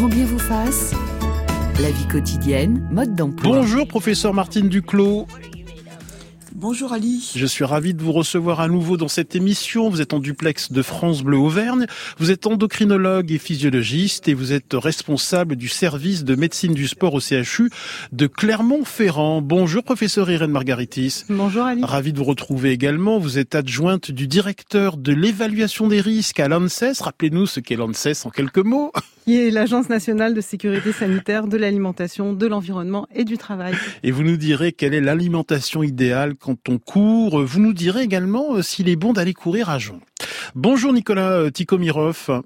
grand bien vous fasse. La vie quotidienne, mode d'emploi. Bonjour professeur Martine Duclos. Bonjour Ali. Je suis ravi de vous recevoir à nouveau dans cette émission. Vous êtes en duplex de France Bleu Auvergne. Vous êtes endocrinologue et physiologiste et vous êtes responsable du service de médecine du sport au CHU de Clermont-Ferrand. Bonjour professeur Irène Margaritis. Bonjour Ali. Ravi de vous retrouver également. Vous êtes adjointe du directeur de l'évaluation des risques à l'ANSES. Rappelez-nous ce qu'est l'ANSES en quelques mots. Qui est l'Agence nationale de sécurité sanitaire de l'alimentation, de l'environnement et du travail. Et vous nous direz quelle est l'alimentation idéale quand on court. Vous nous direz également euh, s'il est bon d'aller courir à jeun. Bonjour Nicolas euh, Tikomirov.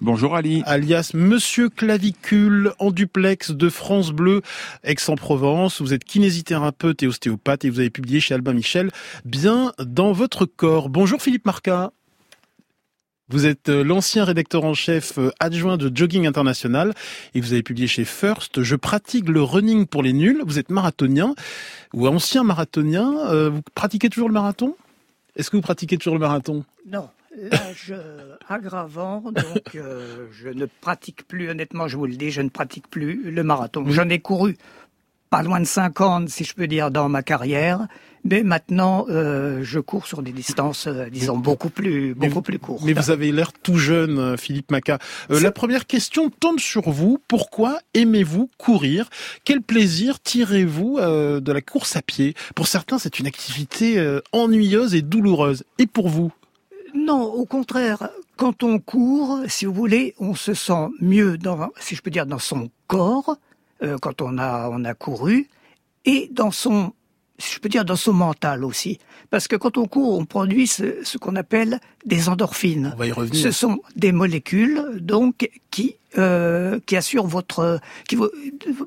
Bonjour Ali. Alias Monsieur Clavicule en duplex de France Bleu, Aix-en-Provence. Vous êtes kinésithérapeute et ostéopathe et vous avez publié chez Albin Michel Bien dans votre corps. Bonjour Philippe Marca. Vous êtes euh, l'ancien rédacteur en chef euh, adjoint de Jogging International et vous avez publié chez First Je pratique le running pour les nuls. Vous êtes marathonien ou ancien marathonien. Euh, vous pratiquez toujours le marathon? Est-ce que vous pratiquez toujours le marathon? Non. L'âge aggravant, donc je ne pratique plus, honnêtement, je vous le dis, je ne pratique plus le marathon. J'en ai couru pas loin de 50, si je peux dire, dans ma carrière. Mais maintenant, euh, je cours sur des distances, euh, disons, beaucoup plus, beaucoup plus courtes. Mais vous avez l'air tout jeune, euh, Philippe Maca. la première question tombe sur vous. Pourquoi aimez-vous courir? Quel plaisir tirez-vous de la course à pied? Pour certains, c'est une activité ennuyeuse et douloureuse. Et pour vous? Non, au contraire. Quand on court, si vous voulez, on se sent mieux dans, si je peux dire, dans son corps quand on a, on a couru et dans son je peux dire dans son mental aussi. Parce que quand on court, on produit ce, qu'on appelle des endorphines. On va y revenir. Ce sont des molécules, donc, qui, euh, qui assurent votre, qui vous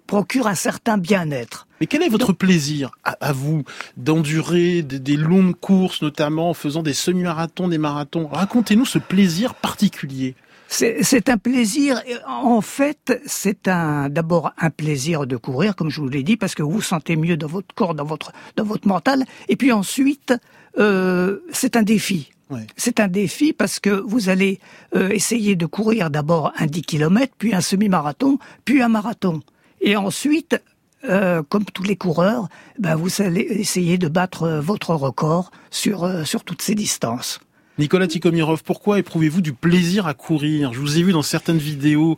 procurent un certain bien-être. Mais quel est votre plaisir, à, vous, d'endurer des, des, longues courses, notamment en faisant des semi-marathons, des marathons? Racontez-nous ce plaisir particulier. C'est un plaisir. En fait, c'est un d'abord un plaisir de courir, comme je vous l'ai dit, parce que vous vous sentez mieux dans votre corps, dans votre dans votre mental. Et puis ensuite, euh, c'est un défi. C'est un défi parce que vous allez euh, essayer de courir d'abord un 10 km, puis un semi-marathon, puis un marathon. Et ensuite, euh, comme tous les coureurs, ben vous allez essayer de battre votre record sur, sur toutes ces distances. Nicolas Tikomirov, pourquoi éprouvez-vous du plaisir à courir? Je vous ai vu dans certaines vidéos,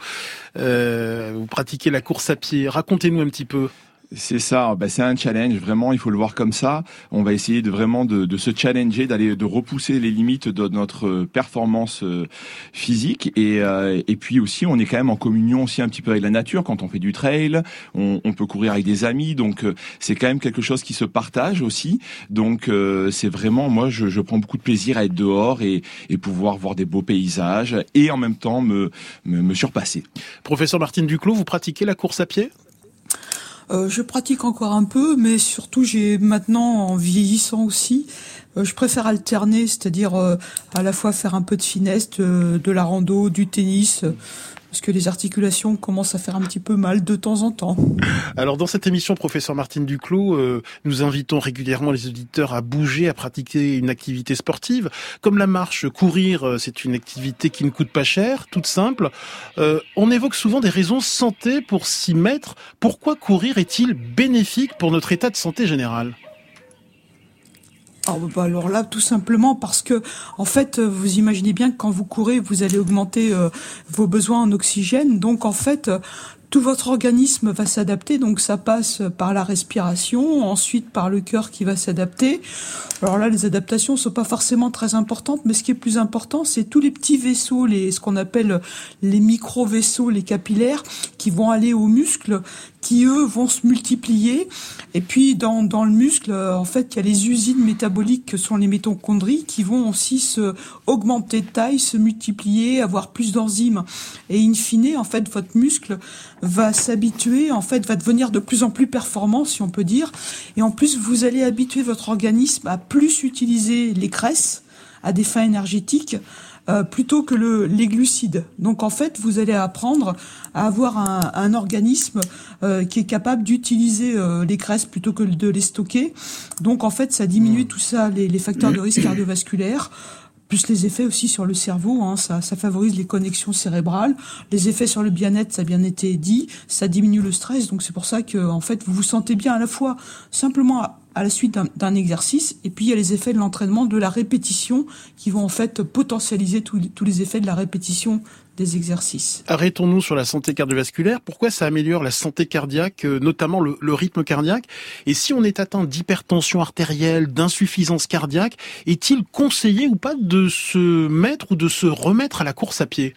euh, vous pratiquez la course à pied. Racontez-nous un petit peu. C'est ça, bah, c'est un challenge, vraiment, il faut le voir comme ça. On va essayer de vraiment de, de se challenger, d'aller de repousser les limites de notre performance euh, physique. Et, euh, et puis aussi, on est quand même en communion aussi un petit peu avec la nature. Quand on fait du trail, on, peut courir avec des amis, donc euh, c'est quand même quelque chose qui se partage aussi. Donc c'est vraiment, moi, je, je, prends beaucoup de plaisir à être dehors et, et, pouvoir voir des beaux paysages et en même temps me, me, me surpasser. Professeur Martine Duclos, vous pratiquez la course à pied? Euh, je pratique encore un peu, mais surtout j'ai maintenant, en vieillissant aussi, euh, je préfère alterner, c'est-à-dire euh, à la fois faire un peu de finesse, de, de la rando, du tennis parce que les articulations commencent à faire un petit peu mal de temps en temps. Alors dans cette émission, professeur Martine Duclos, euh, nous invitons régulièrement les auditeurs à bouger, à pratiquer une activité sportive. Comme la marche, courir, euh, c'est une activité qui ne coûte pas cher, toute simple. Euh, on évoque souvent des raisons santé pour s'y mettre. Pourquoi courir est-il bénéfique pour notre état de santé général? Ah, bah, alors là, tout simplement parce que, en fait, euh, vous imaginez bien que quand vous courez, vous allez augmenter euh, vos besoins en oxygène. Donc, en fait, tout votre organisme va s'adapter, donc ça passe par la respiration, ensuite par le cœur qui va s'adapter. Alors là, les adaptations sont pas forcément très importantes, mais ce qui est plus important, c'est tous les petits vaisseaux, les, ce qu'on appelle les micro-vaisseaux, les capillaires, qui vont aller aux muscles, qui eux vont se multiplier. Et puis dans, dans le muscle, en fait, il y a les usines métaboliques que sont les mitochondries qui vont aussi se augmenter de taille, se multiplier, avoir plus d'enzymes. Et in fine, en fait, votre muscle va s'habituer, en fait, va devenir de plus en plus performant, si on peut dire. Et en plus, vous allez habituer votre organisme à plus utiliser les graisses à des fins énergétiques euh, plutôt que le, les glucides. Donc en fait, vous allez apprendre à avoir un, un organisme euh, qui est capable d'utiliser euh, les graisses plutôt que de les stocker. Donc en fait, ça diminue mmh. tout ça, les, les facteurs de risque cardiovasculaire plus les effets aussi sur le cerveau, hein, ça, ça favorise les connexions cérébrales, les effets sur le bien-être, ça a bien été dit, ça diminue le stress, donc c'est pour ça que en fait vous vous sentez bien à la fois simplement à, la suite d'un exercice, et puis il y a les effets de l'entraînement, de la répétition, qui vont en fait potentialiser tous les effets de la répétition des exercices. Arrêtons-nous sur la santé cardiovasculaire. Pourquoi ça améliore la santé cardiaque, euh, notamment le, le rythme cardiaque? Et si on est atteint d'hypertension artérielle, d'insuffisance cardiaque, est-il conseillé ou pas de se mettre ou de se remettre à la course à pied?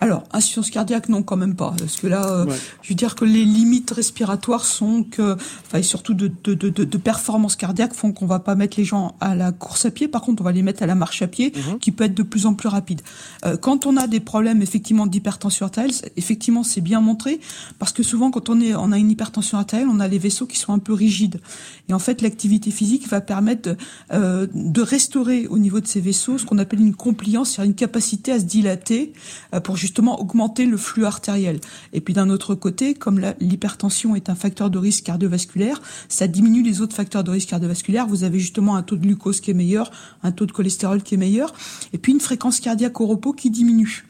Alors, insuffisance cardiaque, non, quand même pas. Parce que là, euh, je veux dire que les limites respiratoires sont que, enfin, et surtout de, de, de, de performance cardiaque font qu'on va pas mettre les gens à la course à pied. Par contre, on va les mettre à la marche à pied, mhm. qui peut être de plus en plus rapide. Euh, quand on a des problèmes, effectivement, d'hypertension artérielle, effectivement, c'est bien montré, parce que souvent, quand on est, on a une hypertension artérielle, on a les vaisseaux qui sont un peu rigides. Et en fait, l'activité physique va permettre de, euh, de restaurer au niveau de ces vaisseaux ce qu'on appelle une compliance, c'est-à-dire une capacité à se dilater euh, pour justement augmenter le flux artériel. Et puis d'un autre côté, comme l'hypertension est un facteur de risque cardiovasculaire, ça diminue les autres facteurs de risque cardiovasculaire. Vous avez justement un taux de glucose qui est meilleur, un taux de cholestérol qui est meilleur, et puis une fréquence cardiaque au repos qui diminue.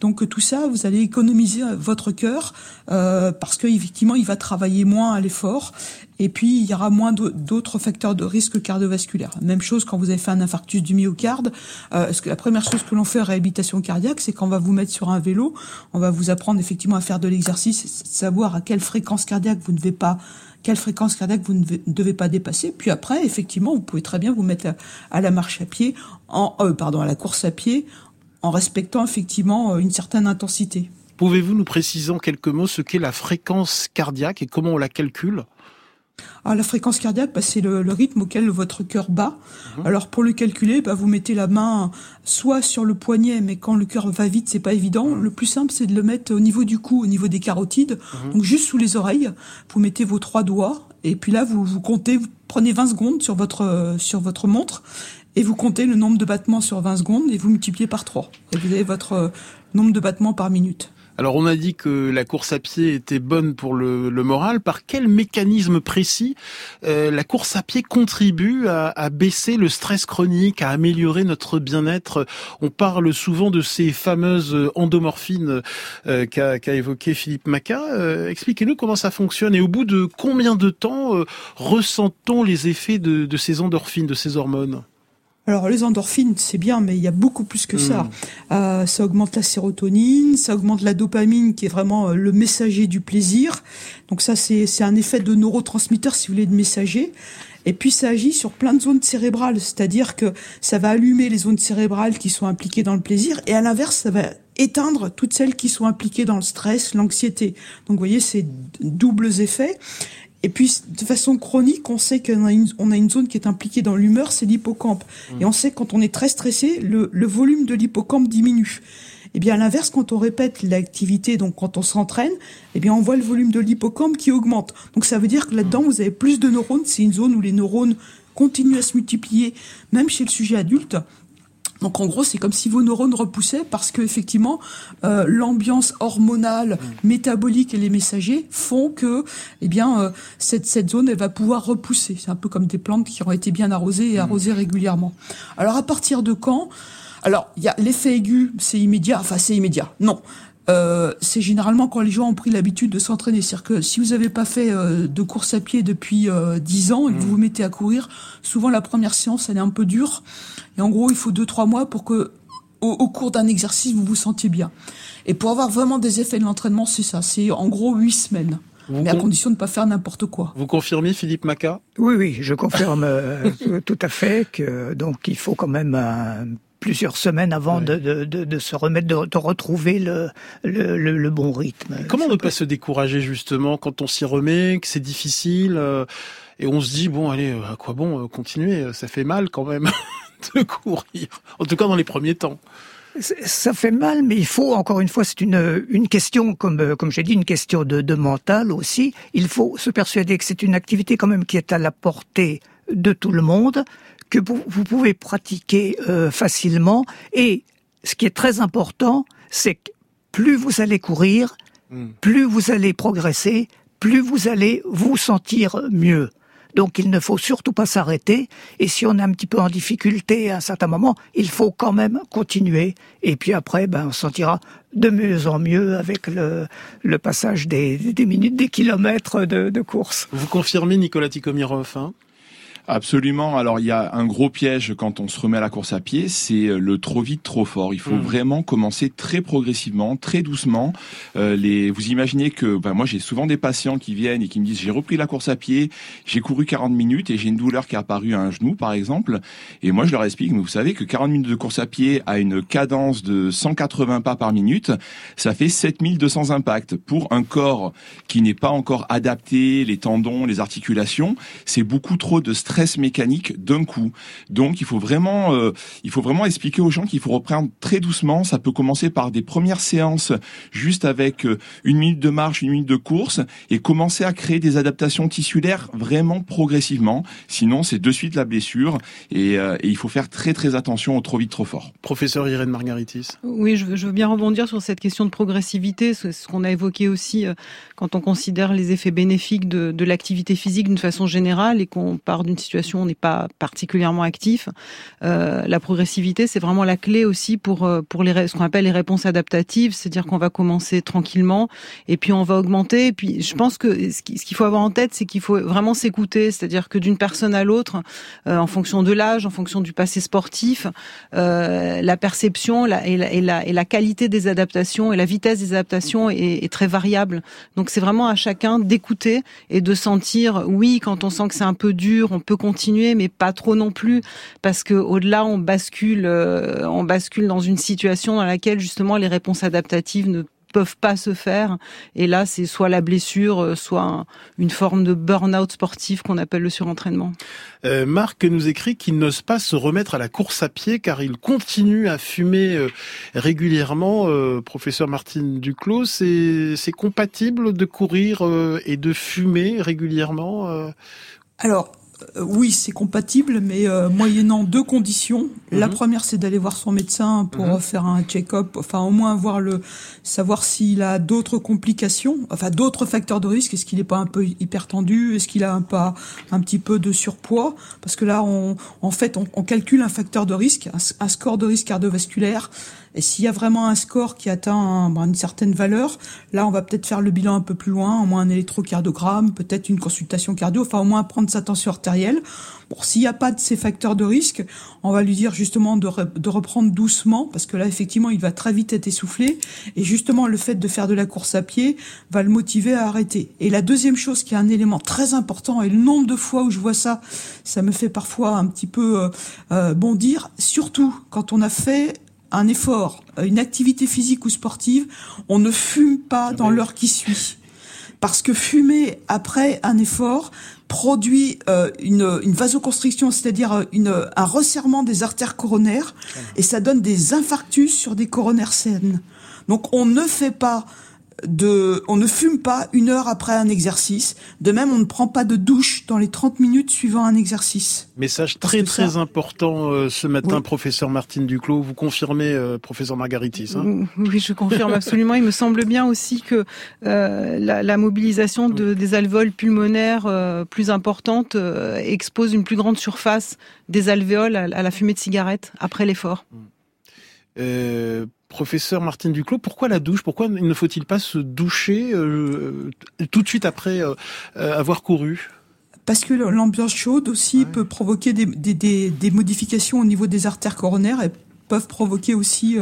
Donc tout ça, vous allez économiser votre cœur euh, parce qu'effectivement, il va travailler moins à l'effort. Et puis, il y aura moins d'autres facteurs de risque cardiovasculaire. Même chose quand vous avez fait un infarctus du myocarde. Euh, que la première chose que l'on fait en réhabilitation cardiaque, c'est qu'on va vous mettre sur un vélo, on va vous apprendre effectivement à faire de l'exercice, savoir à quelle fréquence cardiaque vous ne devez pas quelle fréquence cardiaque vous ne devez pas dépasser. Puis après, effectivement, vous pouvez très bien vous mettre à, la marche à pied, en, euh, pardon, à la course à pied, en respectant effectivement euh, une certaine intensité. Pouvez-vous nous préciser en quelques mots ce qu'est la fréquence cardiaque et comment on la calcule? Ah, la fréquence cardiaque, bah, c'est le, rythme auquel votre cœur bat. Mhm. Alors pour le calculer, bah, vous mettez la main soit sur le poignet, mais quand le cœur va vite, c'est pas évident. Mhm. Le plus simple, c'est de le mettre au niveau du cou, au niveau des carotides, mhm. donc juste sous les oreilles. Vous mettez vos trois doigts, et puis là, vous, vous comptez, vous prenez 20 secondes sur votre, sur votre montre, et vous comptez le nombre de battements sur 20 secondes et vous multipliez par 3. Et vous avez votre euh, nombre de battements par minute. Alors on a dit que la course à pied était bonne pour le, moral. Par quel mécanisme précis euh, la course à pied contribue à, baisser le stress chronique, à améliorer notre bien-être? On parle souvent de ces fameuses endomorphines euh, qu'a évoqué Philippe Maca. Expliquez-nous comment ça fonctionne et au bout de combien de temps ressent-on les effets de ces endorphines, de ces hormones? Alors les endorphines, c'est bien, mais il y a beaucoup plus que ça. Hmm. Euh, ça augmente la sérotonine, ça augmente la dopamine, qui est vraiment euh, le messager du plaisir. Donc ça, c'est un effet de neurotransmetteur, si vous voulez, de messager. Et puis ça agit sur plein de zones cérébrales, c'est-à-dire que ça va allumer les zones cérébrales qui sont impliquées dans le plaisir, et à l'inverse, ça va éteindre toutes celles qui sont impliquées dans le stress, l'anxiété. Donc vous voyez, c'est doubles effets. Et puis, de façon chronique, on sait qu'on a une, zone qui est impliquée dans l'humeur, c'est l'hippocampe. Et on sait que quand on est très stressé, le, le volume de l'hippocampe diminue. Eh bien, à l'inverse, quand on répète l'activité, donc quand on s'entraîne, eh bien, on voit le volume de l'hippocampe qui augmente. Donc, ça veut dire que là-dedans, vous avez plus de neurones. C'est une zone où les neurones continuent à se multiplier, même chez le sujet adulte. Donc en gros, c'est comme si vos neurones repoussaient parce que effectivement, euh, l'ambiance hormonale, mmh. métabolique et les messagers font que, eh bien, euh, cette, cette zone, elle va pouvoir repousser. C'est un peu comme des plantes qui ont été bien arrosées et mmh. arrosées régulièrement. Alors à partir de quand? Alors il y a l'effet aigu, c'est immédiat. Enfin, c'est immédiat. Non. Euh, c'est généralement quand les gens ont pris l'habitude de s'entraîner. C'est-à-dire que si vous n'avez pas fait euh, de course à pied depuis euh, 10 ans et que vous mmh. vous mettez à courir, souvent la première séance, elle est un peu dure. Et en gros, il faut 2-3 mois pour que, au, cours d'un exercice, vous vous sentiez bien. Et pour avoir vraiment des effets de l'entraînement, c'est ça. C'est en gros 8 semaines. mais à condition de ne pas faire n'importe quoi. Vous confirmez, Philippe Maca? Oui, oui, je confirme euh, tout à fait que donc il faut quand même un plusieurs semaines avant de, de, de, se remettre, de, retrouver le, le, le, bon rythme. Comment ne pas se décourager justement quand on s'y remet, que c'est difficile euh, et on se dit bon allez à quoi bon euh, continuer, ça fait mal quand même de courir, en tout cas dans les premiers temps. Ça fait mal, mais il faut encore une fois, c'est une une question comme euh, comme j'ai dit, une question de, de mental aussi. Il faut se persuader que c'est une activité quand même qui est à la portée de tout le monde, que vous pouvez pratiquer euh, facilement. Et ce qui est très important, c'est que plus vous allez courir, hmm. plus vous allez progresser, plus vous allez vous sentir mieux. Donc il ne faut surtout pas s'arrêter. Et si on est un petit peu en difficulté à un certain moment, il faut quand même continuer. Et puis après, ben, on sentira de mieux en mieux avec le, le passage des, des minutes, des kilomètres de, de course. Vous confirmez, Nicolas Tikomirov hein? Absolument. Alors il y a un gros piège quand on se remet à la course à pied, c'est euh, le trop vite, trop fort. Il faut mmh. vraiment commencer très progressivement, très doucement. Euh, les, vous imaginez que ben, moi j'ai souvent des patients qui viennent et qui me disent j'ai repris la course à pied, j'ai couru 40 minutes et j'ai une douleur qui est apparue à un genou par exemple. Et moi je leur explique, mais vous savez que 40 minutes de course à pied à une cadence de 180 pas par minute, ça fait 7200 impacts. Pour un corps qui n'est pas encore adapté, les tendons, les articulations, c'est beaucoup trop de stress mécanique d'un coup. Donc il faut vraiment, euh, il faut vraiment expliquer aux gens qu'il faut reprendre très doucement. Ça peut commencer par des premières séances, juste avec euh, une minute de marche, une minute de course, et commencer à créer des adaptations tissulaires vraiment progressivement. Sinon, c'est de suite la blessure, et, euh, et, il faut faire très très attention au trop vite, trop fort. Professeur Irène Margaritis. Oui, je veux, je veux bien rebondir sur cette question de progressivité, ce qu'on a évoqué aussi quand on considère les effets bénéfiques de, de l'activité physique d'une façon générale et qu'on part d'une situation n'est pas particulièrement actif, euh, la progressivité, c'est vraiment la clé aussi pour euh, pour les ce qu'on appelle les réponses adaptatives, c'est-à-dire qu'on va commencer tranquillement et puis on va augmenter. Et puis je pense que ce qu'il faut avoir en tête, c'est qu'il faut vraiment s'écouter, c'est-à-dire que d'une personne à l'autre, euh, en fonction de l'âge, en fonction du passé sportif, euh, la perception la, et, la, et, la, et, la, qualité des adaptations et la vitesse des adaptations est, est très variable. Donc c'est vraiment à chacun d'écouter et de sentir, oui, quand on sent que c'est un peu dur, on peut continuer, mais pas trop non plus, parce que au-delà, on bascule, euh, on bascule dans une situation dans laquelle justement les réponses adaptatives ne peuvent pas se faire. Et là, c'est soit la blessure, euh, soit une forme de burn-out sportif qu'on appelle le surentraînement. Euh, Marc nous écrit qu'il n'ose pas se remettre à la course à pied car il continue à fumer euh, régulièrement. professeur Martine Duclos, c'est compatible de courir et de fumer régulièrement Alors, oui, c'est compatible, mais euh, moyennant deux conditions. La mhm. première, c'est d'aller voir son médecin pour mhm. faire un check-up, enfin au moins voir le savoir s'il a d'autres complications, enfin d'autres facteurs de risque. Est-ce qu'il n'est pas un peu hypertendu? Est-ce qu'il a un pas un petit peu de surpoids? Parce que là, on, en fait, on, calcule un facteur de risque, un score de risque cardiovasculaire et s'il y a vraiment un score qui atteint une certaine valeur, là, on va peut-être faire le bilan un peu plus loin, au moins un électrocardiogramme, peut-être une consultation cardio, enfin au moins prendre sa tension artérielle. Bon, s'il n'y a pas de ces facteurs de risque, on va lui dire justement de, de, reprendre doucement, parce que là, effectivement, il va très vite être essoufflé. Et justement, le fait de faire de la course à pied va le motiver à arrêter. Et la deuxième chose qui est un élément très important, et le nombre de fois où je vois ça, ça me fait parfois un petit peu euh, euh bondir, surtout quand on a fait un effort, une activité physique ou sportive, on ne fume pas dans l'heure qui suit. Parce que fumer après un effort produit euh, une, une, vasoconstriction, c'est-à-dire euh, une, un resserrement des artères coronaires, et ça donne des infarctus sur des coronaires saines. Donc on ne fait pas de, on ne fume pas une heure après un exercice. De même, on ne prend pas de douche dans les 30 minutes suivant un exercice. Message très très important euh, ce matin, professeur Martine Duclos. Vous confirmez, euh, professeur Margaritis hein Oui, je confirme absolument. Il me semble bien aussi que euh, la, la, mobilisation de, des alvéoles pulmonaires euh, plus importante expose une plus grande surface des alvéoles à, à la fumée de cigarette après l'effort. Euh, Professeur Martine Duclos, pourquoi la douche? Pourquoi ne faut-il pas se doucher euh, tout de suite après euh, euh, avoir couru? Parce que l'ambiance chaude aussi peut provoquer des, des, des, modifications au niveau des artères coronaires et peuvent provoquer aussi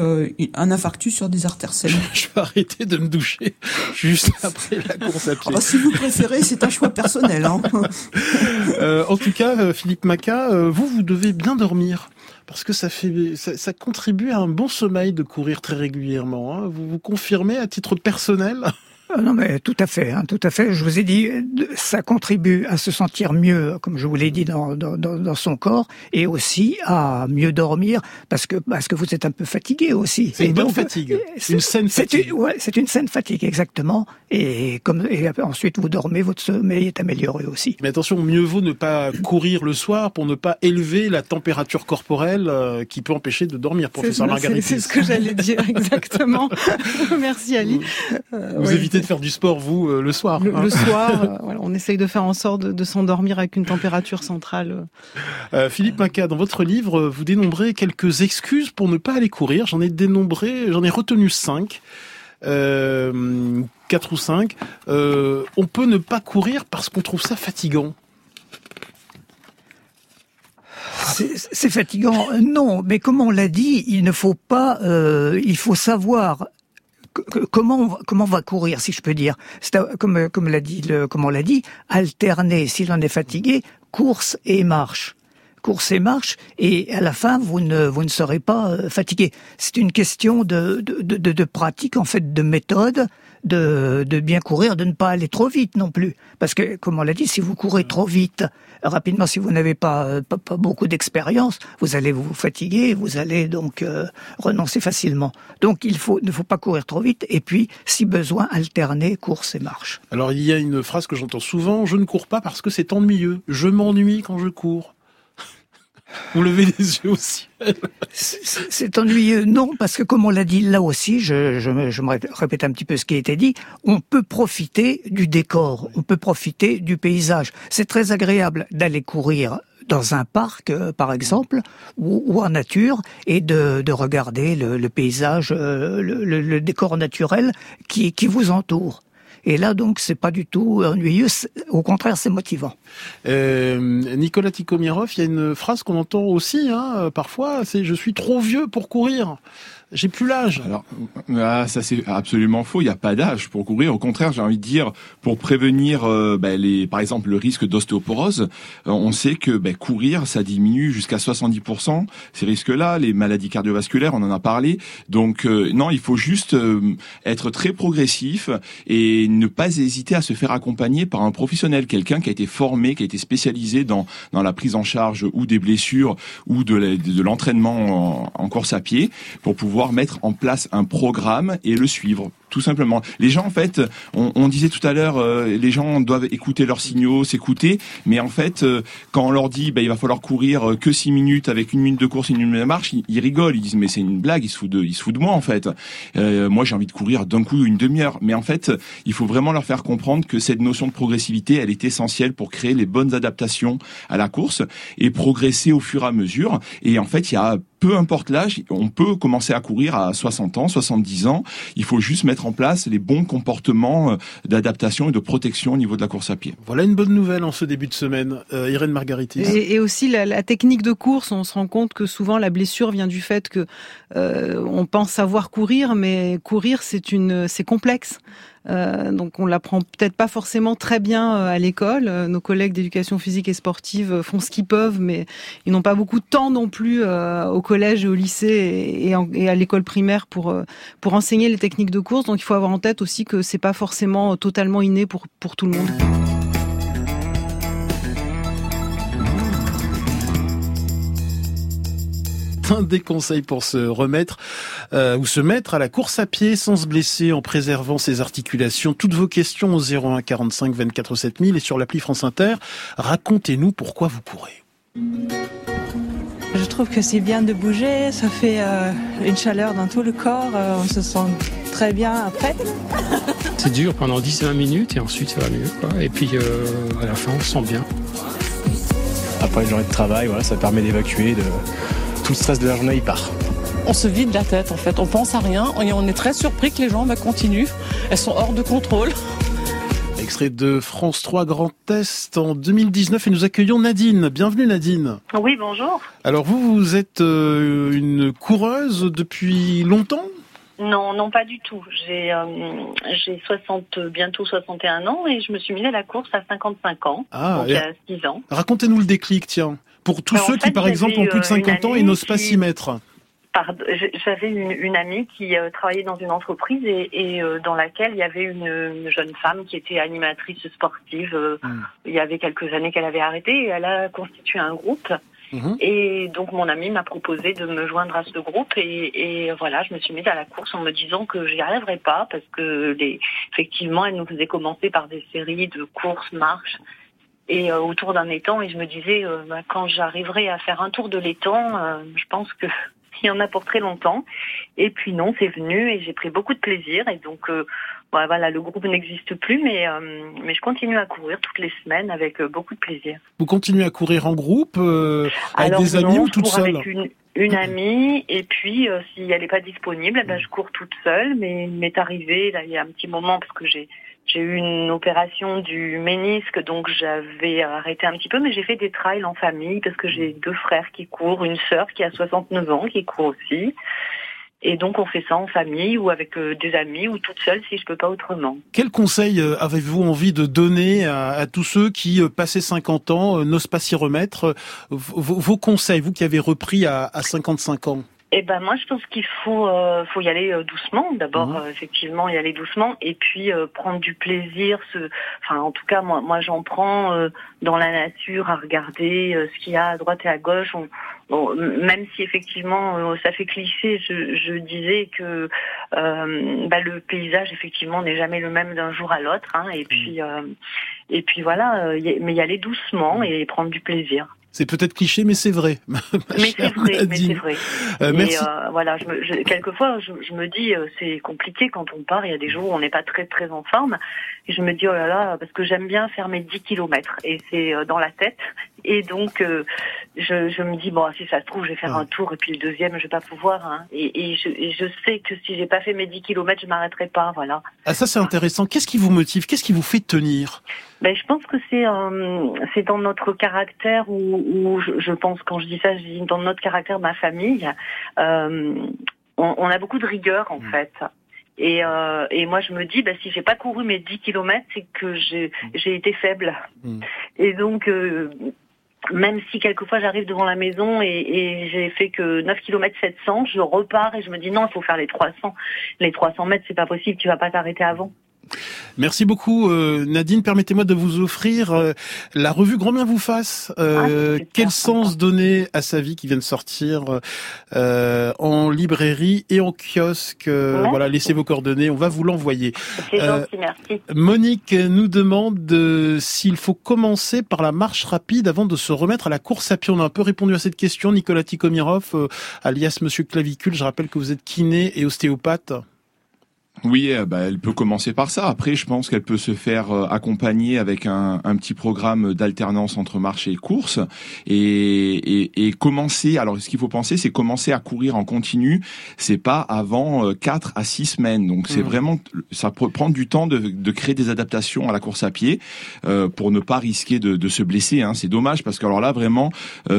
un infarctus sur des artères saines. Je vais arrêter de me doucher juste après la course à pied. Ah, si vous préférez, c'est un choix personnel. Hein. en tout cas, Philippe Maca, vous, vous devez bien dormir parce que ça fait, ça, contribue à un bon sommeil de courir très régulièrement. Hein. Vous vous confirmez à titre personnel? Non, mais tout à fait, hein, tout à fait. Je vous ai dit, ça contribue à se sentir mieux, comme je vous l'ai dit, dans, dans, dans, son corps, et aussi à mieux dormir, parce que parce que vous êtes un peu fatigué aussi. C'est une bonne fatigue, une saine fatigue. Ouais, c'est une saine fatigue, exactement. Et comme et ensuite vous dormez, votre sommeil est amélioré aussi. Mais attention, mieux vaut ne pas courir le soir pour ne pas élever la température corporelle euh, qui peut empêcher de dormir, professeur Marguerite. C'est ce que j'allais dire exactement. Merci Ali. Euh, vous évitez évitez de faire du sport, vous, le soir. Le, hein. soir, voilà, on essaye de faire en sorte de, de s'endormir avec une température centrale. Philippe Maca, dans votre livre, vous dénombrez quelques excuses pour ne pas aller courir. J'en ai dénombré, j'en ai retenu cinq. Euh, 4 ou 5, euh, on peut ne pas courir parce qu'on trouve ça fatigant. C'est fatigant, non, mais comme on l'a dit, il ne faut pas, euh, il faut savoir comment on, va courir, si je peux dire? Comme l'a dit, comme on l'a dit, alterner, si l'on est fatigué, course et marche course et marche, et à la fin, vous ne, serez pas euh, fatigué. C'est une question de, pratique, en fait, de méthode, de, bien courir, de ne pas aller trop vite non plus. Parce que, comme on l'a dit, si vous courez trop vite, rapidement, si vous n'avez pas, euh, pas, beaucoup d'expérience, vous allez vous fatiguer, vous allez donc euh, renoncer facilement. Donc, il ne faut pas courir trop vite, et puis, si besoin, alterner course et marche. Alors, il y a une phrase que j'entends souvent, je ne cours pas parce que c'est ennuyeux. Je m'ennuie quand je cours. Vous levez les yeux au ciel. C'est ennuyeux, non, parce que comme on l'a dit là aussi, je, je, je, me répète un petit peu ce qui a été dit, on peut profiter du décor, on peut profiter du paysage. C'est très agréable d'aller courir dans un parc, euh, par exemple, ou, ou, en nature, et de, de regarder le, le paysage, euh, le, le, le, décor naturel qui, qui vous entoure. Et là, donc, c'est pas du tout ennuyeux. Au contraire, c'est motivant. Euh, Nicolas Tikomirov, il y a une phrase qu'on entend aussi, hein, parfois, c'est je suis trop vieux pour courir. J'ai plus l'âge. Alors, ah, ça c'est absolument faux. Il n'y a pas d'âge pour courir. Au contraire, j'ai envie de dire, pour prévenir, ben, les, par exemple, le risque d'ostéoporose, euh, on sait que ben, courir, ça diminue jusqu'à 70% ces risques-là. Les maladies cardiovasculaires, on en a parlé. Donc, euh, non, il faut juste être très progressif et ne pas hésiter à se faire accompagner par un professionnel, quelqu'un qui a été formé, qui a été spécialisé dans dans la prise en charge ou des blessures ou de l'entraînement en, en course à pied, pour pouvoir mettre en place un programme et le suivre tout simplement. Les gens, en fait, on, on disait tout à l'heure, euh, les gens doivent écouter leurs signaux, s'écouter, mais en fait, euh, quand on leur dit, bah, il va falloir courir euh, que 6 minutes avec une minute de course et une minute de marche, ils, ils rigolent, ils disent, mais c'est une blague, ils se foutent de, ils se foutent de moi, en fait. Euh, moi, j'ai envie de courir d'un coup une demi-heure, mais en fait, il faut vraiment leur faire comprendre que cette notion de progressivité, elle est essentielle pour créer les bonnes adaptations à la course et progresser au fur et à mesure. Et en fait, il y a peu importe l'âge, on peut commencer à courir à 60 ans, 70 ans. Il faut juste mettre en place les bons comportements euh, d'adaptation et de protection au niveau de la course à pied. Voilà une bonne nouvelle en ce début de semaine. Euh, Irène Margaritis. Et, et aussi la, la, technique de course, on se rend compte que souvent la blessure vient du fait que euh, on pense savoir courir, mais courir c'est une c'est complexe. Euh, donc on l'apprend peut-être pas forcément très bien euh, à l'école. Euh, nos collègues d'éducation physique et sportive font ce qu'ils peuvent, mais ils n'ont pas beaucoup de temps non plus au collège et au lycée et, et à l'école primaire pour pour enseigner les techniques de course. Donc il faut avoir en tête aussi que c'est pas forcément totalement inné pour pour tout le monde. Un des conseils pour se remettre euh, ou se mettre à la course à pied sans se blesser en préservant ses articulations. Toutes vos questions au 01 45 24 7000 et sur l'appli France Inter. Racontez-nous pourquoi vous courez. Je trouve que c'est bien de bouger, ça fait euh, une chaleur dans tout le corps, euh, on se sent très bien après. C'est dur pendant 10-20 minutes et ensuite ça va mieux. Quoi. Et puis euh, à la fin on se sent bien. Après une journée de travail, voilà, ça permet d'évacuer, de... tout le stress de la journée il part. On se vide la tête en fait, on pense à rien et on est très surpris que les gens bah, continuent. Elles sont hors de contrôle. Extrait de France 3 Grand Est en 2019 et nous accueillons Nadine. Bienvenue Nadine. Oui, bonjour. Alors vous, vous êtes euh, une coureuse depuis longtemps? Non, non, pas du tout. J'ai euh, j'ai 60 bientôt 61 ans et je me suis mise à la course à 55 ans, ah, donc il y a 6 ans. Racontez-nous le déclic, tiens. Pour tous ceux qui, par exemple, ont plus de j'avais 50 ans une et n'osent pas s'y qui- mettre. J'avais une, une amie qui euh, travaillait dans une entreprise et, et, euh, dans laquelle il y avait une, une jeune femme qui était animatrice sportive. euh, Mm. Il y avait quelques années qu'elle avait arrêté et elle a constitué un groupe. Mhm. Et donc mon amie m'a proposé de me joindre à ce groupe et, et voilà, je me suis mise à la course en me disant que j'y arriverais pas parce que les, effectivement, elle nous faisait commencer par des séries de courses, marches et euh, autour d'un étang et je me disais euh, bah, quand j'arriverai à faire un tour de l'étang, euh, je pense que qu'il y en a pour très longtemps. Et puis non, c'est venu et j'ai pris beaucoup de plaisir. Et donc euh, voilà, le groupe n'existe plus, mais mais je continue à courir toutes les semaines avec beaucoup de plaisir. Vous continuez à courir en groupe avec des amis ou toute seule avec une, une amie et puis si elle n'est pas disponible, eh ben, je cours toute seule. Mais il m'est arrivé là il y a un petit moment parce que j'ai j'ai eu une opération du ménisque, donc j'avais arrêté un petit peu, mais j'ai fait des trails en famille parce que j'ai deux frères qui courent, une sœur qui a 69 ans qui court aussi. Et donc on fait ça en famille ou avec euh, des amis ou toute seule si je peux pas autrement. Quel conseil euh, avez-vous envie de donner à, tous ceux qui, euh, passés 50 ans, n'osent pas s'y remettre? Vos, conseils, vous qui avez repris à, à 55 ans? Eh ben moi je pense qu'il faut euh, faut y aller euh, doucement. D'abord mhm. euh, effectivement y aller doucement et puis prendre du plaisir. Ce... Enfin en tout cas moi moi j'en prends dans la nature à regarder ce qu'il y a à droite et à gauche. On, même si effectivement ça fait cliché, je, je disais que bah, le paysage effectivement n'est jamais le même d'un jour à l'autre. Hein, et mhm. puis et puis voilà, mais y aller doucement et prendre du plaisir. C'est peut-être cliché, mais c'est vrai. mais c'est vrai, mais c'est vrai. Euh, merci. Euh, voilà, je me, je, quelquefois, je, je, me dis, euh, c'est compliqué quand on part. Il y a des jours où on n'est pas très très en forme, et je me dis, oh là là, parce que j'aime bien faire mes 10 kilomètres, et c'est euh, dans la tête. Et donc, euh, je, je, me dis, bon, si ça se trouve, je vais faire un tour, et puis le deuxième, je vais pas pouvoir. Hein. Et, et, je, et, je, sais que si j'ai pas fait mes 10 kilomètres, je m'arrêterai pas. Voilà. Ah, ça, c'est intéressant. Qu'est-ce qui vous motive? Qu'est-ce qui vous fait tenir? Ben, je pense que c'est euh, c'est dans notre caractère ou, ou je, je, pense quand je dis ça, je dis dans notre caractère, ma famille. Euh, on, on, a beaucoup de rigueur en mmh. fait. Et, euh, et moi, je me dis, bah, si j'ai pas couru mes 10 kilomètres, c'est que j'ai j'ai été faible. Mmh. Et donc, euh, même si quelquefois j'arrive devant la maison et, j'ai fait que 9 km 700, je repars et je me dis non, il faut faire les 300. Les 300 mètres, c'est pas possible, tu vas pas t'arrêter avant. Merci beaucoup euh, Nadine. Permettez-moi de vous offrir euh, la revue Grand bien vous fasse. Euh, ah, quel sens donner à sa vie qui vient de sortir en librairie et en kiosque. voilà, laissez vos coordonnées, on va vous l'envoyer. C'est gentil, merci. Monique nous demande s'il faut commencer par la marche rapide avant de se remettre à la course à pied. On a un peu répondu à cette question. Nicolas Tikomirov, alias Monsieur Clavicule, je rappelle que vous êtes kiné et ostéopathe. Oui, euh, bah, elle peut commencer par ça. Après, je pense qu'elle peut se faire euh, accompagner avec un, un petit programme d'alternance entre marche et course et, et, et commencer. Alors, ce qu'il faut penser, c'est commencer à courir en continu. C'est pas avant euh, quatre à six semaines. Donc, c'est mmh. vraiment ça peut prendre du temps de, de, créer des adaptations à la course à pied euh, pour ne pas risquer de, de se blesser. Hein. C'est dommage parce que alors là, vraiment,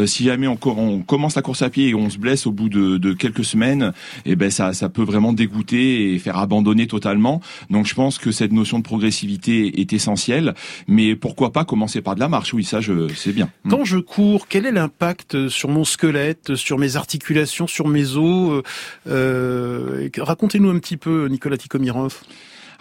si jamais on, on, commence la course à pied et on se blesse au bout de, de quelques semaines, et eh ben ça, ça peut vraiment dégoûter et faire abandonner totalement. Donc je pense que cette notion de progressivité est essentielle, mais pourquoi pas commencer par de la marche? Oui, ça je c'est bien. Hmm. Quand je cours, quel est l'impact sur mon squelette, sur mes articulations, sur mes os? Euh, Racontez-nous un petit peu, Nicolas Tikomirov.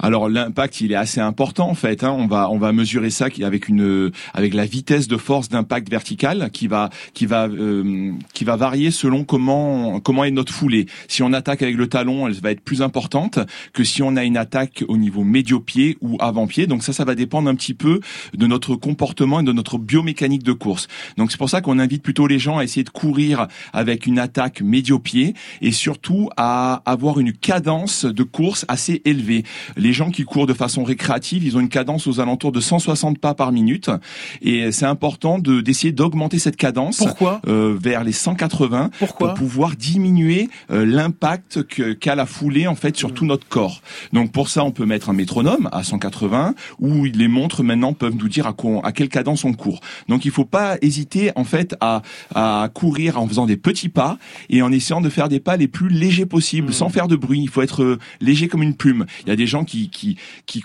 Alors l'impact, il est assez important en fait. Hein. On va on va mesurer ça avec une avec la vitesse de force d'impact vertical qui va qui va euh, qui va varier selon comment comment est notre foulée. Si on attaque avec le talon, elle va être plus importante que si on a une attaque au niveau médio-pied ou avant-pied. Donc ça, ça va dépendre un petit peu de notre comportement et de notre biomécanique de course. Donc c'est pour ça qu'on invite plutôt les gens à essayer de courir avec une attaque médio-pied et surtout à avoir une cadence de course assez élevée gens qui courent de façon récréative, ils ont une cadence aux alentours de 160 pas par minute. Et c'est important de d'essayer d'augmenter cette cadence euh, vers les 180 Pourquoi? pour pouvoir diminuer euh, l'impact qu'a la foulée en fait sur tout notre corps. Donc pour ça, on peut mettre un métronome à 180 où les montres maintenant peuvent nous dire à, quoi, à quelle cadence on court. Donc il faut pas hésiter en fait à, à courir en faisant des petits pas et en essayant de faire des pas les plus légers possibles, mmh. sans faire de bruit. Il faut être euh, léger comme une plume. Il y a des gens qui qui,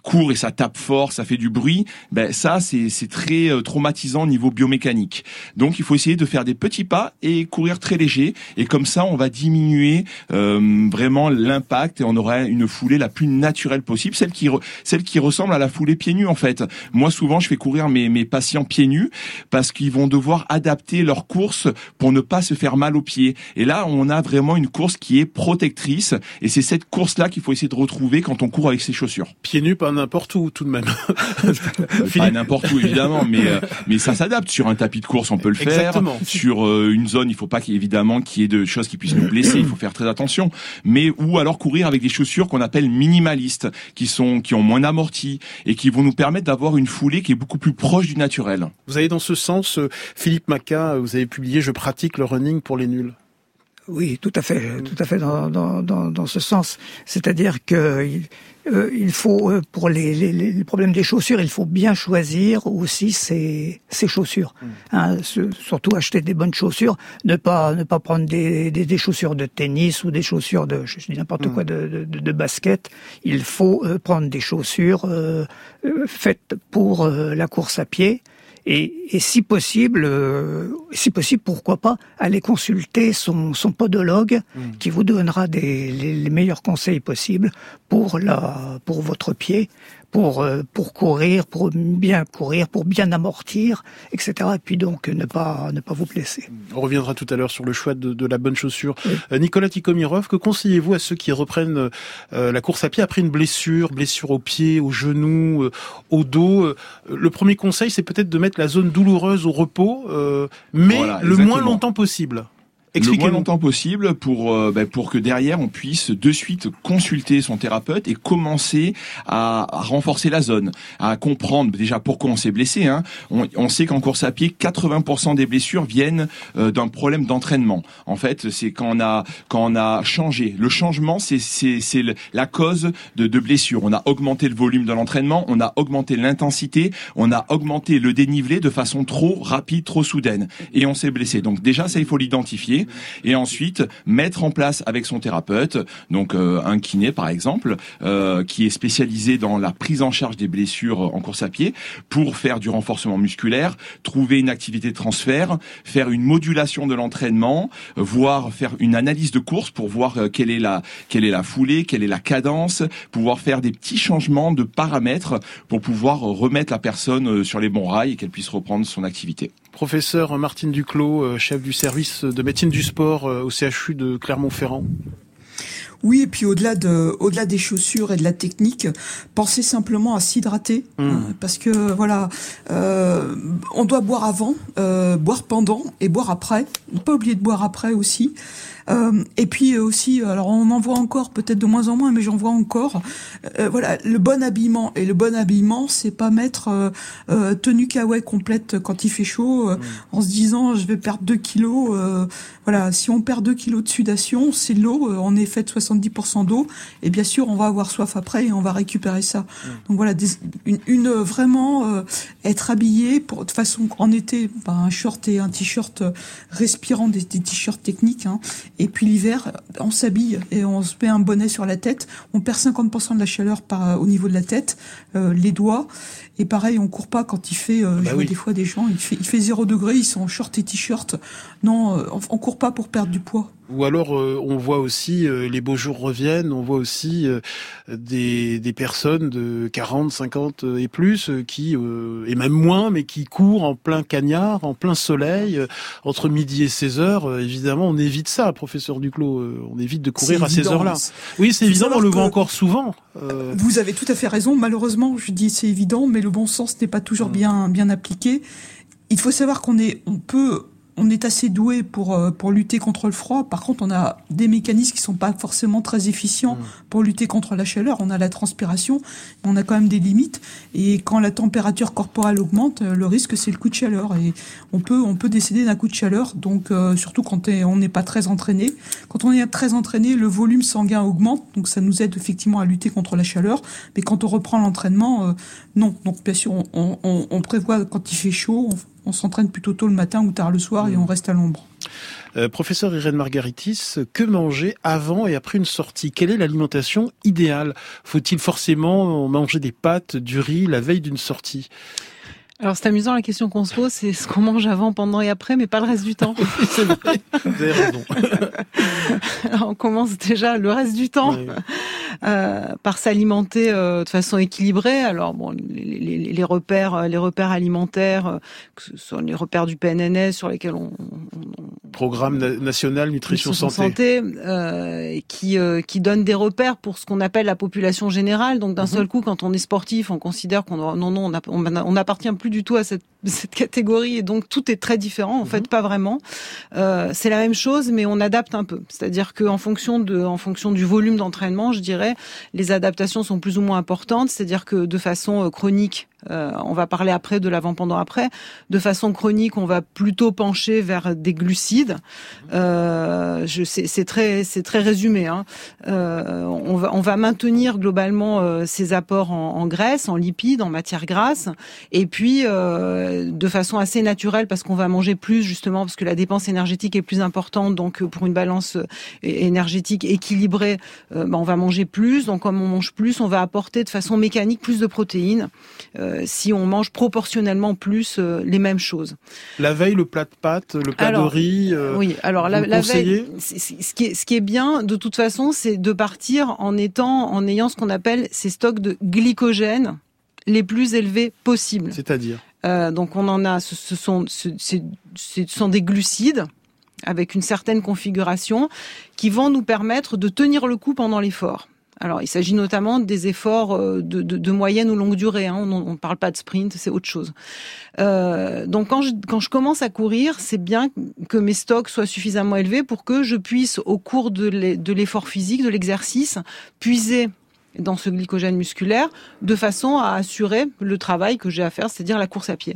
court et ça tape fort, ça fait du bruit, ben ça c'est très euh, traumatisant au niveau biomécanique. Donc il faut essayer de faire des petits pas et courir très léger et comme ça on va diminuer euh, vraiment l'impact et on aura une foulée la plus naturelle possible, celle qui celle qui ressemble à la foulée pieds nus en fait. Moi souvent je fais courir mes mes patients pieds nus parce qu'ils vont devoir adapter leur course pour ne pas se faire mal aux pieds. Et là on a vraiment une course qui est protectrice et c'est cette course là qu'il faut essayer de retrouver quand on court avec ses chaussures chaussures. Pieds nus, pas n'importe où tout de même. pas n'importe où évidemment, mais euh, mais ça s'adapte. Sur un tapis de course, on peut le faire. Exactement. Sur euh, une zone, il faut pas qu'il évidemment qu'il y ait de choses qui puissent nous blesser. Il faut faire très attention. Mais ou alors courir avec des chaussures qu'on appelle minimalistes, qui sont qui ont moins d'amorti et qui vont nous permettre d'avoir une foulée qui est beaucoup plus proche du naturel. Vous avez dans ce sens, euh, Philippe Maca, vous avez publié Je pratique le running pour les nuls. Oui, tout à fait, tout à fait dans, dans, dans, dans ce sens. C'est-à-dire que euh, il faut, euh, pour les, les, les, problèmes des chaussures, il faut bien choisir aussi ses, ses chaussures. Mm. Hein, surtout acheter des bonnes chaussures, ne pas ne pas prendre des, des, des chaussures de tennis ou des chaussures de, je dis n'importe mm. quoi, de, de, de, basket. Il faut euh, prendre des chaussures euh, faites pour la course à pied et, et si possible, euh, si possible, pourquoi pas aller consulter son, son podologue mmh. qui vous donnera des, les, les, meilleurs conseils possibles pour la pour votre pied, pour euh, pour courir, pour bien courir, pour bien amortir, etc. Et puis donc ne pas ne pas vous blesser. On reviendra tout à l'heure sur le choix de, de la bonne chaussure. Oui. Euh, Nicolas Tikomirov, que conseillez-vous à ceux qui reprennent euh, la course à pied après une blessure, blessure au pied, au genou, euh, au dos Le premier conseil, c'est peut-être de mettre la zone douloureuse au repos, mais voilà, le moins longtemps possible le moins longtemps possible pour euh, ben, pour que derrière on puisse de suite consulter son thérapeute et commencer à, renforcer la zone, à comprendre déjà pourquoi on s'est blessé. Hein. On, on, sait qu'en course à pied, 80% des blessures viennent euh, d'un problème d'entraînement. En fait, c'est quand on a quand on a changé. Le changement, c'est c'est c'est la cause de, de blessures. On a augmenté le volume de l'entraînement, on a augmenté l'intensité, on a augmenté le dénivelé de façon trop rapide, trop soudaine, et on s'est blessé. Donc déjà, ça il faut l'identifier et ensuite mettre en place avec son thérapeute, donc euh, un kiné par exemple, euh, qui est spécialisé dans la prise en charge des blessures en course à pied, pour faire du renforcement musculaire, trouver une activité de transfert, faire une modulation de l'entraînement, voire faire une analyse de course pour voir euh, quelle est la quelle est la foulée, quelle est la cadence, pouvoir faire des petits changements de paramètres pour pouvoir remettre la personne sur les bons rails et qu'elle puisse reprendre son activité. Professeur Martine Duclos, chef du service de médecine du sport au CHU de Clermont-Ferrand. Oui, et puis au-delà de, au-delà des chaussures et de la technique, pensez simplement à s'hydrater, mmh. hein, parce que voilà, euh, on doit boire avant, euh, boire pendant et boire après. Ne pas oublier de boire après aussi. Euh, et puis aussi, alors on en voit encore peut-être de moins en moins, mais j'en vois encore. Euh, voilà, le bon habillement et le bon habillement, c'est pas mettre euh, euh tenue kawaii complète quand il fait chaud, mmh. en se disant je vais perdre 2 kilos. voilà, si on perd 2 kilos de sudation, c'est l'eau. on est fait de 70% d'eau, et bien sûr on va avoir soif après et on va récupérer ça. Mmh. Donc voilà, des, une, une, vraiment être habillé pour de façon en été, bah, un short et un t-shirt respirant des, des t-shirts techniques. Hein, et puis l'hiver, on s'habille et on se met un bonnet sur la tête. On perd 50% de la chaleur par, au niveau de la tête, euh, les doigts. Et pareil, on court pas quand il fait. Euh, bah je oui. vois des fois des gens, il fait, il fait 0 degré, ils sont en short et t-shirt. Non, euh, on, on court pas pour perdre du poids. Ou alors euh, on voit aussi euh, les beaux jours reviennent, on voit aussi euh, des, des personnes de 40, 50 et plus qui et même moins mais qui courent en plein cagnard, en plein soleil entre midi et 16 heures. évidemment, on évite ça, professeur Duclos, on évite de courir à ces heures-là. Oui, c'est évident, on le voit encore souvent. Vous avez tout à fait raison. Malheureusement, je dis c'est évident, mais le bon sens n'est pas toujours mmh. bien bien appliqué. Il faut savoir qu'on est, on peut on est assez doué pour euh, pour lutter contre le froid. Par contre, on a des mécanismes qui sont pas forcément très efficients mmh. pour lutter contre la chaleur. On a la transpiration, mais on a quand même des limites. Et quand la température corporelle augmente, euh, le risque c'est le coup de chaleur. Et on peut on peut décéder d'un coup de chaleur. Donc euh, surtout quand on n'est pas très entraîné. Quand on est très entraîné, le volume sanguin augmente, donc ça nous aide effectivement à lutter contre la chaleur. Mais quand on reprend l'entraînement, euh, non. Donc bien sûr, on, on, on, prévoit quand il fait chaud. On, on s'entraîne plutôt tôt le matin ou tard le soir mmh. et on reste à l'ombre. Euh, professeur Irène Margaritis, que manger avant et après une sortie? Quelle est l'alimentation idéale? Faut-il forcément manger des pâtes, du riz la veille d'une sortie? Alors c'est amusant la question qu'on se pose, c'est ce qu'on mange avant, pendant et après, mais pas le reste du temps. c'est vrai, vous avez raison. Alors, on commence déjà le reste du temps oui. euh, par s'alimenter euh, de façon équilibrée. Alors bon, les, les, les repères, les repères alimentaires, euh, que ce sont les repères du PNNS sur lesquels on, on, programme national nutrition, santé, euh, qui euh, qui donne des repères pour ce qu'on appelle la population générale. Donc d'un mhm. seul coup, quand on est sportif, on considère qu'on non non on n'appartient plus du tout à cette cette catégorie et donc tout est très différent. En fait, mhm. pas vraiment. Euh, c'est la même chose, mais on adapte un peu. C'est-à-dire qu'en fonction de en fonction du volume d'entraînement, je dirais, les adaptations sont plus ou moins importantes. C'est-à-dire que de façon euh, chronique, euh, on va parler après de l'avant pendant après. De façon chronique, on va plutôt pencher vers des glucides. Euh, c'est très c'est très résumé. Hein. Euh, on va on va maintenir globalement euh, ces apports en, en, graisse, en lipides, en matière grasse, et puis euh, de façon assez naturelle parce qu'on va manger plus justement parce que la dépense énergétique est plus importante. Donc pour une balance énergétique équilibrée, ben, on va manger plus. Donc comme on mange plus, on va apporter de façon mécanique plus de protéines. Euh, si on mange proportionnellement plus euh, les mêmes choses. La veille, le plat de pâtes, le plat de riz. Euh, oui, alors la, la veille, ce qui, est, ce qui est bien de toute façon, c'est de partir en étant, en ayant ce qu'on appelle ces stocks de glycogène les plus élevés possibles. C'est-à-dire Donc on en a, ce, sont, ce, ce sont des glucides avec une certaine configuration qui vont nous permettre de tenir le coup pendant l'effort. Alors, il s'agit notamment des efforts euh, de, moyenne ou longue durée. Hein. On ne parle pas de sprint, c'est autre chose. Euh, donc, quand je, quand je commence à courir, c'est bien que mes stocks soient suffisamment élevés pour que je puisse, au cours de l'effort physique, de l'exercice, puiser dans ce glycogène musculaire de façon à assurer le travail que j'ai à faire, c'est-à-dire la course à pied.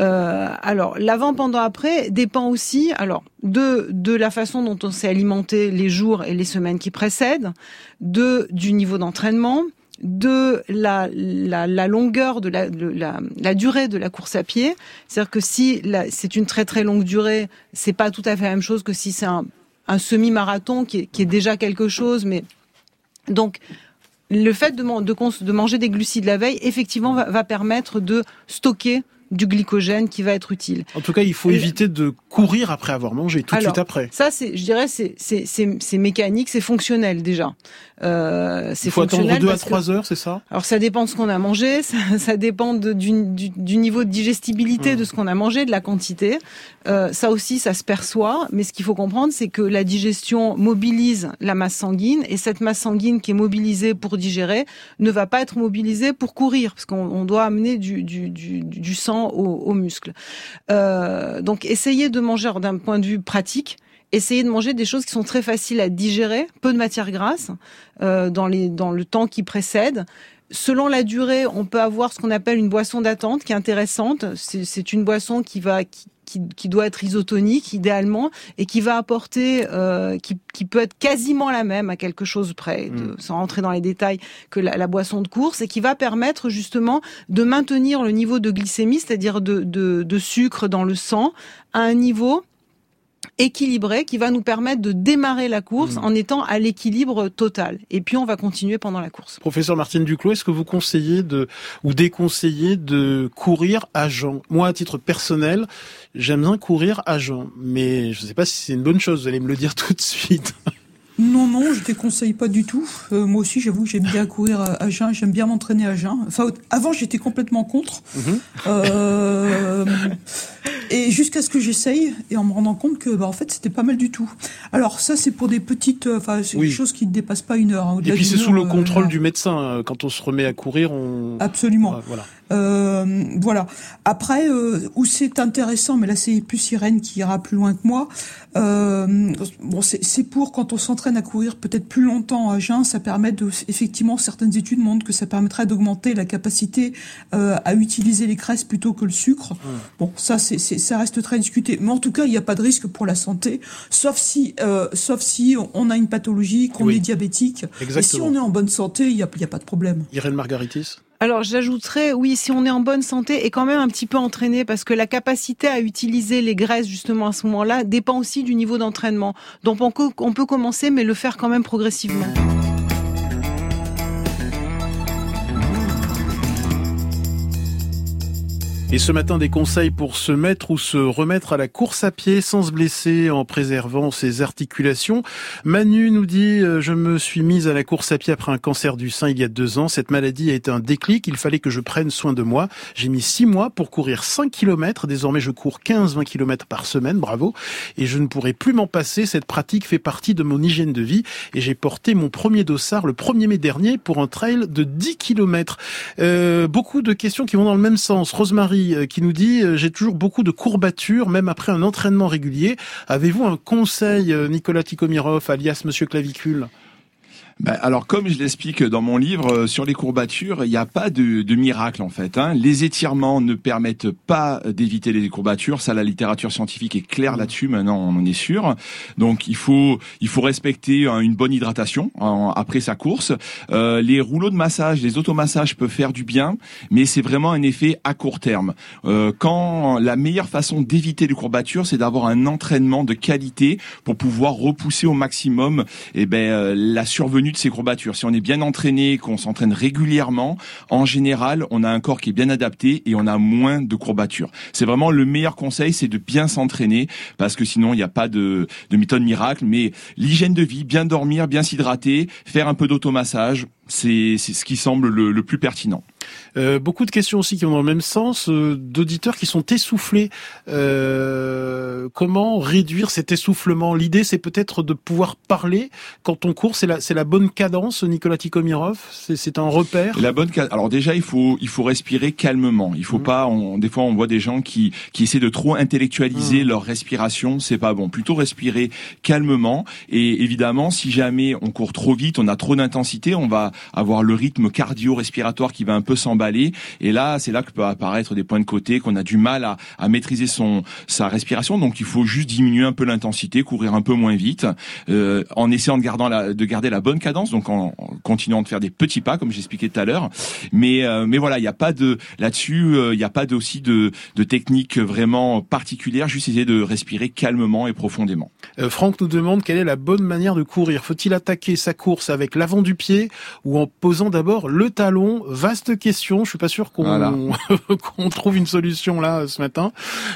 Euh, alors l'avant, pendant, après dépend aussi alors de de la façon dont on s'est alimenté les jours et les semaines qui précèdent, de du niveau d'entraînement, de la, la, la, longueur de la, la, la, durée de la course à pied. C'est-à-dire que si c'est une très très longue durée, c'est pas tout à fait la même chose que si c'est un, un semi-marathon qui qui est déjà quelque chose, mais donc le fait de, manger des glucides la veille, effectivement, va permettre de stocker du glycogène qui va être utile. En tout cas, il faut éviter de courir après avoir mangé, tout de suite après. Ça, c'est, je dirais, c'est, c'est, c'est, mécanique, c'est fonctionnel déjà. Euh, c'est il faut attendre deux à trois heures, c'est ça? Alors ça dépend de ce qu'on a mangé, ça, ça dépend de, du, du, niveau de digestibilité de ce qu'on a mangé, de la quantité. Euh, ça aussi, ça se perçoit, mais ce qu'il faut comprendre, c'est que la digestion mobilise la masse sanguine, et cette masse sanguine qui est mobilisée pour digérer ne va pas être mobilisée pour courir, parce qu'on doit amener du, du, du, du sang aux, muscles. Euh, donc essayez de manger d'un point de vue pratique. Essayez de manger des choses qui sont très faciles à digérer, peu de matière grasse euh, dans, le temps qui précède. Selon la durée, on peut avoir ce qu'on appelle une boisson d'attente qui est intéressante. C'est une boisson qui va qui, qui, doit être isotonique idéalement et qui va apporter, euh, qui, qui, peut être quasiment la même à quelque chose près, de, mm. sans rentrer dans les détails, que la, la, boisson de course et qui va permettre justement de maintenir le niveau de glycémie, c'est-à-dire de, de, de sucre dans le sang, à un niveau équilibré qui va nous permettre de démarrer la course mmh. en étant à l'équilibre total. Et puis on va continuer pendant la course. Professeur Martine Duclos, est-ce que vous conseillez de ou déconseillez de courir à jeun? Moi, à titre personnel, j'aime bien courir à jeun, mais je ne sais pas si c'est une bonne chose. Vous allez me le dire tout de suite. Non, non, je déconseille pas du tout. Euh, moi aussi, j'avoue que j'aime bien courir à, jeun, j'aime bien m'entraîner à jeun. Enfin, avant, j'étais complètement contre. Mhm. euh, et jusqu'à ce que j'essaye, et en me rendant compte que, bah, en fait, c'était pas mal du tout. Alors, ça, c'est pour des petites, euh, enfin, c'est des choses qui ne dépassent pas une heure. Hein, et puis, c'est sous le euh, contrôle du médecin. Quand on se remet à courir, on... Absolument. voilà. Euh, voilà. Après, euh, où c'est intéressant, mais là c'est plus Irène qui ira plus loin que moi. Euh, bon, c'est pour quand on s'entraîne à courir peut-être plus longtemps à jeun, ça permet de, effectivement, certaines études montrent que ça permettrait d'augmenter la capacité euh, à utiliser les graisses plutôt que le sucre. Bon, ça c'est ça reste très discuté, mais en tout cas il n'y a pas de risque pour la santé, sauf si euh, sauf si on a une pathologie, qu'on est diabétique. Et si on est en bonne santé, il n'y a, y a pas de problème. Irène Margaritis? Alors j'ajouterais, oui, si on est en bonne santé et quand même un petit peu entraîné, parce que la capacité à utiliser les graisses justement à ce moment-là dépend aussi du niveau d'entraînement. Donc on peut, commencer, mais le faire quand même progressivement. Et ce matin, des conseils pour se mettre ou se remettre à la course à pied sans se blesser en préservant ses articulations. Manu nous dit, euh, je me suis mise à la course à pied après un cancer du sein il y a deux ans. Cette maladie a été un déclic. Il fallait que je prenne soin de moi. J'ai mis six mois pour courir 5 km. Désormais, je cours 15-20 km par semaine. Bravo. Et je ne pourrai plus m'en passer. Cette pratique fait partie de mon hygiène de vie. Et j'ai porté mon premier dossard le 1er mai dernier pour un trail de 10 km. Euh, beaucoup de questions qui vont dans le même sens. Rosemary euh, qui nous dit euh, j'ai toujours beaucoup de courbatures même après un entraînement régulier. Avez-vous un conseil euh, Nicolas Tikomirov alias Monsieur Clavicule? Ben, alors, comme je l'explique dans mon livre euh, sur les courbatures, il n'y a pas de, de, miracle en fait. Hein. Les étirements ne permettent pas d'éviter les courbatures. Ça, la littérature scientifique est claire mmh. là-dessus. Maintenant, on en est sûr. Donc, il faut il faut respecter une bonne hydratation après sa course. Euh, les rouleaux de massage, les automassages peuvent faire du bien, mais c'est vraiment un effet à court terme. Euh, quand la meilleure façon d'éviter les courbatures, c'est d'avoir un entraînement de qualité pour pouvoir repousser au maximum, et eh ben euh, la survenue de ces courbatures. Si on est bien entraîné, qu'on s'entraîne régulièrement, en général, on a un corps qui est bien adapté et on a moins de courbatures. C'est vraiment le meilleur conseil, c'est de bien s'entraîner parce que sinon il n'y a pas de, de méthode miracle. Mais l'hygiène de vie, bien dormir, bien s'hydrater, faire un peu d'automassage, c'est ce qui semble le, plus pertinent. Euh, beaucoup de questions aussi qui vont dans le même sens, euh, d'auditeurs qui sont essoufflés. Euh, comment réduire cet essoufflement? L'idée, c'est peut-être de pouvoir parler quand on court. C'est la, c'est la bonne cadence, Nicolas Tikomirov. C'est, c'est un repère? La bonne. Alors déjà, il faut, il faut respirer calmement. Il faut mmh. pas. On, des fois, on voit des gens qui, qui essaient de trop intellectualiser mmh. leur respiration. C'est pas bon. Plutôt respirer calmement. Et évidemment, si jamais on court trop vite, on a trop d'intensité, on va avoir le rythme cardio-respiratoire qui va un peu s'emballer. Et là, c'est là que peut apparaître des points de côté, qu'on a du mal à, maîtriser son sa respiration. Donc, il faut juste diminuer un peu l'intensité, courir un peu moins vite, euh, en essayant de garder la, de garder la bonne cadence, donc en, continuant de faire des petits pas, comme j'expliquais tout à l'heure. Mais euh, mais voilà, il n'y a pas de là-dessus, euh, il n'y a pas aussi de, de technique vraiment particulière. Juste essayer de respirer calmement et profondément. Euh, Franck nous demande quelle est la bonne manière de courir. Faut-il attaquer sa course avec l'avant du pied ou en posant d'abord le talon? Vaste question. Je suis pas sûr qu'on trouve une solution là ce matin.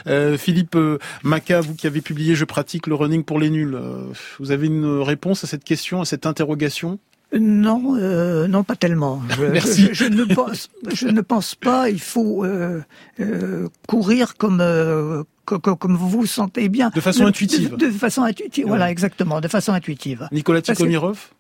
Euh, Philippe euh, Maca, vous qui avez publié Je pratique le running pour les nuls, euh, vous avez une réponse à cette question, à cette interrogation? Non, euh, non, pas tellement. Je, Merci. Je, ne pense, je ne pense pas. Il faut euh, euh, courir comme, euh, comme vous vous sentez bien. De façon intuitive. De, façon intuitive. Voilà, exactement, de façon intuitive. Nicolas Tikomirov.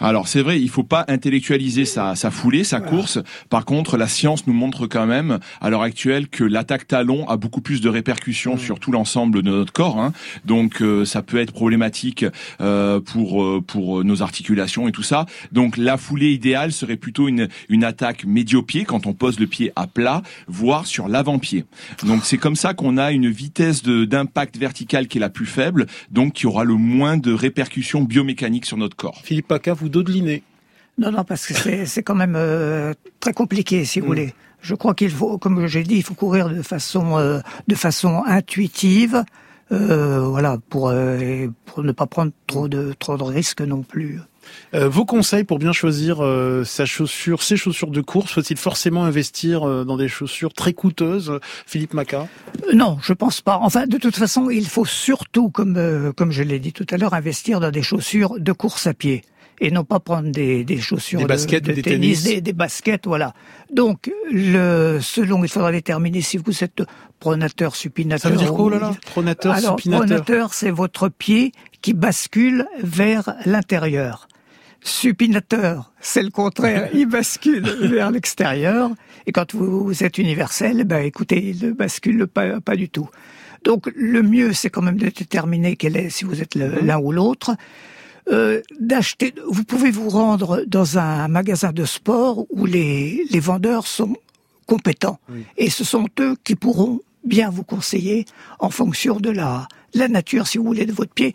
Alors c'est vrai, il faut pas intellectualiser sa, sa foulée, sa course. Par contre, la science nous montre quand même à l'heure actuelle que l'attaque talon a beaucoup plus de répercussions mmh. sur tout l'ensemble de notre corps. Hein. Donc euh, ça peut être problématique euh, pour euh, pour nos articulations et tout ça. Donc la foulée idéale serait plutôt une une attaque médio-pied quand on pose le pied à plat, voire sur l'avant-pied. Donc c'est comme ça qu'on a une vitesse d'impact vertical qui est la plus faible, donc qui aura le moins de répercussions biomécaniques sur notre corps. Philippe Paca, vous dodeliner. Non, non, parce que c'est quand même euh, très compliqué, si vous mm. voulez. Je crois qu'il faut, comme j'ai dit, il faut courir de façon, euh, de façon intuitive, euh, voilà, pour, pour ne pas prendre trop de, trop de risques non plus. vos conseils pour bien choisir sa chaussure, ses chaussures de course, faut-il forcément investir dans des chaussures très coûteuses, Philippe Maca Non, je pense pas. Enfin, de toute façon, il faut surtout, comme comme je l'ai dit tout à l'heure, investir dans des chaussures de course à pied et non pas prendre des, des chaussures des baskets, de, des tennis, Des, des, baskets, voilà. Donc, le, selon, il faudra déterminer si vous êtes pronateur, supinateur. Ça veut dire quoi, oh là, là Pronateur, Alors, supinateur. pronateur, c'est votre pied qui bascule vers l'intérieur. Supinateur, c'est le contraire, il bascule vers l'extérieur. Et quand vous, êtes universel, ben écoutez, il ne bascule pas, pas du tout. Donc le mieux, c'est quand même de déterminer quel est, si vous êtes mhm. l'un ou l'autre. Euh, d'acheter. Vous pouvez vous rendre dans un magasin de sport où les, les vendeurs sont compétents et ce sont eux qui pourront bien vous conseiller en fonction de la, la nature, si vous voulez, de votre pied,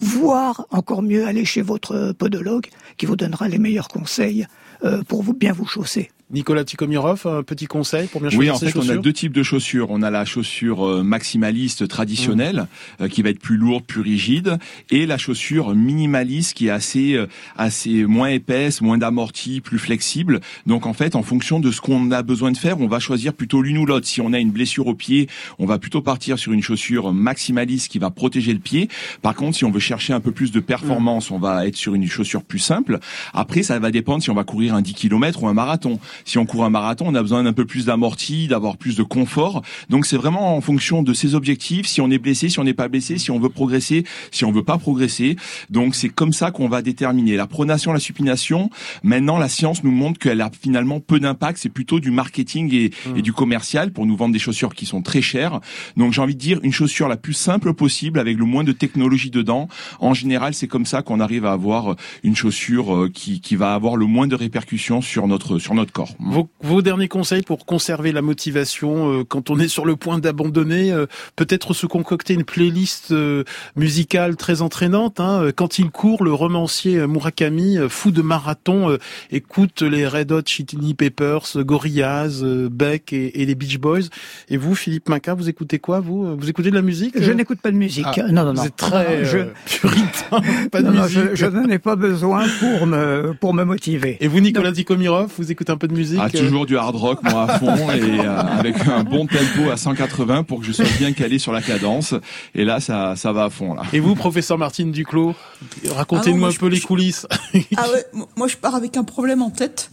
voire encore mieux aller chez votre podologue qui vous donnera les meilleurs conseils euh, pour vous bien vous chausser. Nicolas Tikomirov, un petit conseil pour bien Oui, choisir en ses fait, on a deux types de chaussures. On a la chaussure euh, maximaliste traditionnelle, Mmh. euh, qui va être plus lourde, plus rigide, et la chaussure minimaliste qui est assez, euh, assez moins épaisse, moins d'amorti, plus flexible. Donc, en fait, en fonction de ce qu'on a besoin de faire, on va choisir plutôt l'une ou l'autre. Si on a une blessure au pied, on va plutôt partir sur une chaussure maximaliste qui va protéger le pied. Par contre, si on veut chercher un peu plus de performance, on va être sur une chaussure plus simple. Après, ça va dépendre si on va courir un 10 km ou un marathon. Si on court un marathon, on a besoin d'un peu plus d'amorti, d'avoir plus de confort. Donc c'est vraiment en fonction de ses objectifs, si on est blessé, si on n'est pas blessé, si on veut progresser, si on veut pas progresser. Donc c'est comme ça qu'on va déterminer la pronation, la supination. Maintenant, la science nous montre qu'elle a finalement peu d'impact. C'est plutôt du marketing et, et du commercial pour nous vendre des chaussures qui sont très chères. Donc j'ai envie de dire une chaussure la plus simple possible avec le moins de technologie dedans. En général, c'est comme ça qu'on arrive à avoir une chaussure euh, qui, qui va avoir le moins de répercussions sur notre sur notre corps. Vos, vos derniers conseils pour conserver la motivation euh, quand on est sur le point d'abandonner, euh, peut-être se concocter une playlist euh, musicale très entraînante. Hein. Quand il court, le romancier euh, Murakami, euh, fou de marathon, euh, écoute les Red Hot Chili Peppers, euh, Gorillaz, euh, Beck et, et les Beach Boys. Et vous, Philippe Maca, vous écoutez quoi Vous, vous écoutez de la musique Je n'écoute pas de musique. Ah, non, non, vous non. êtes très Je- euh, puritain, pas de Non, non, musique. je, je n'en ai pas besoin pour me pour me motiver. Et vous, Nicolas Tikomirov, vous écoutez un peu de musique Ah, euh, toujours du hard rock, moi, à fond, et euh, avec un bon tempo à 180 pour que je sois bien calé sur la cadence. Et là, ça, ça va à fond, là. Et vous, professeur Martine Duclos, racontez-nous Ah un je- peu les coulisses. Ah ouais, moi je pars avec un problème en tête.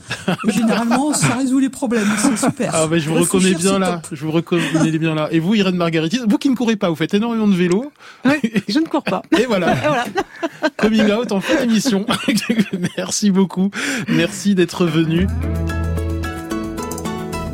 Et généralement, ça résout les problèmes. C'est super. Ah ben je vous reconnais bien là, top. je vous reconnais bien là. Et vous, Irène Margaritis, vous qui ne courez pas, vous faites énormément de vélo. Je ne cours pas. Et voilà. Coming out en fin d'émission. Merci beaucoup. Merci d'être venu.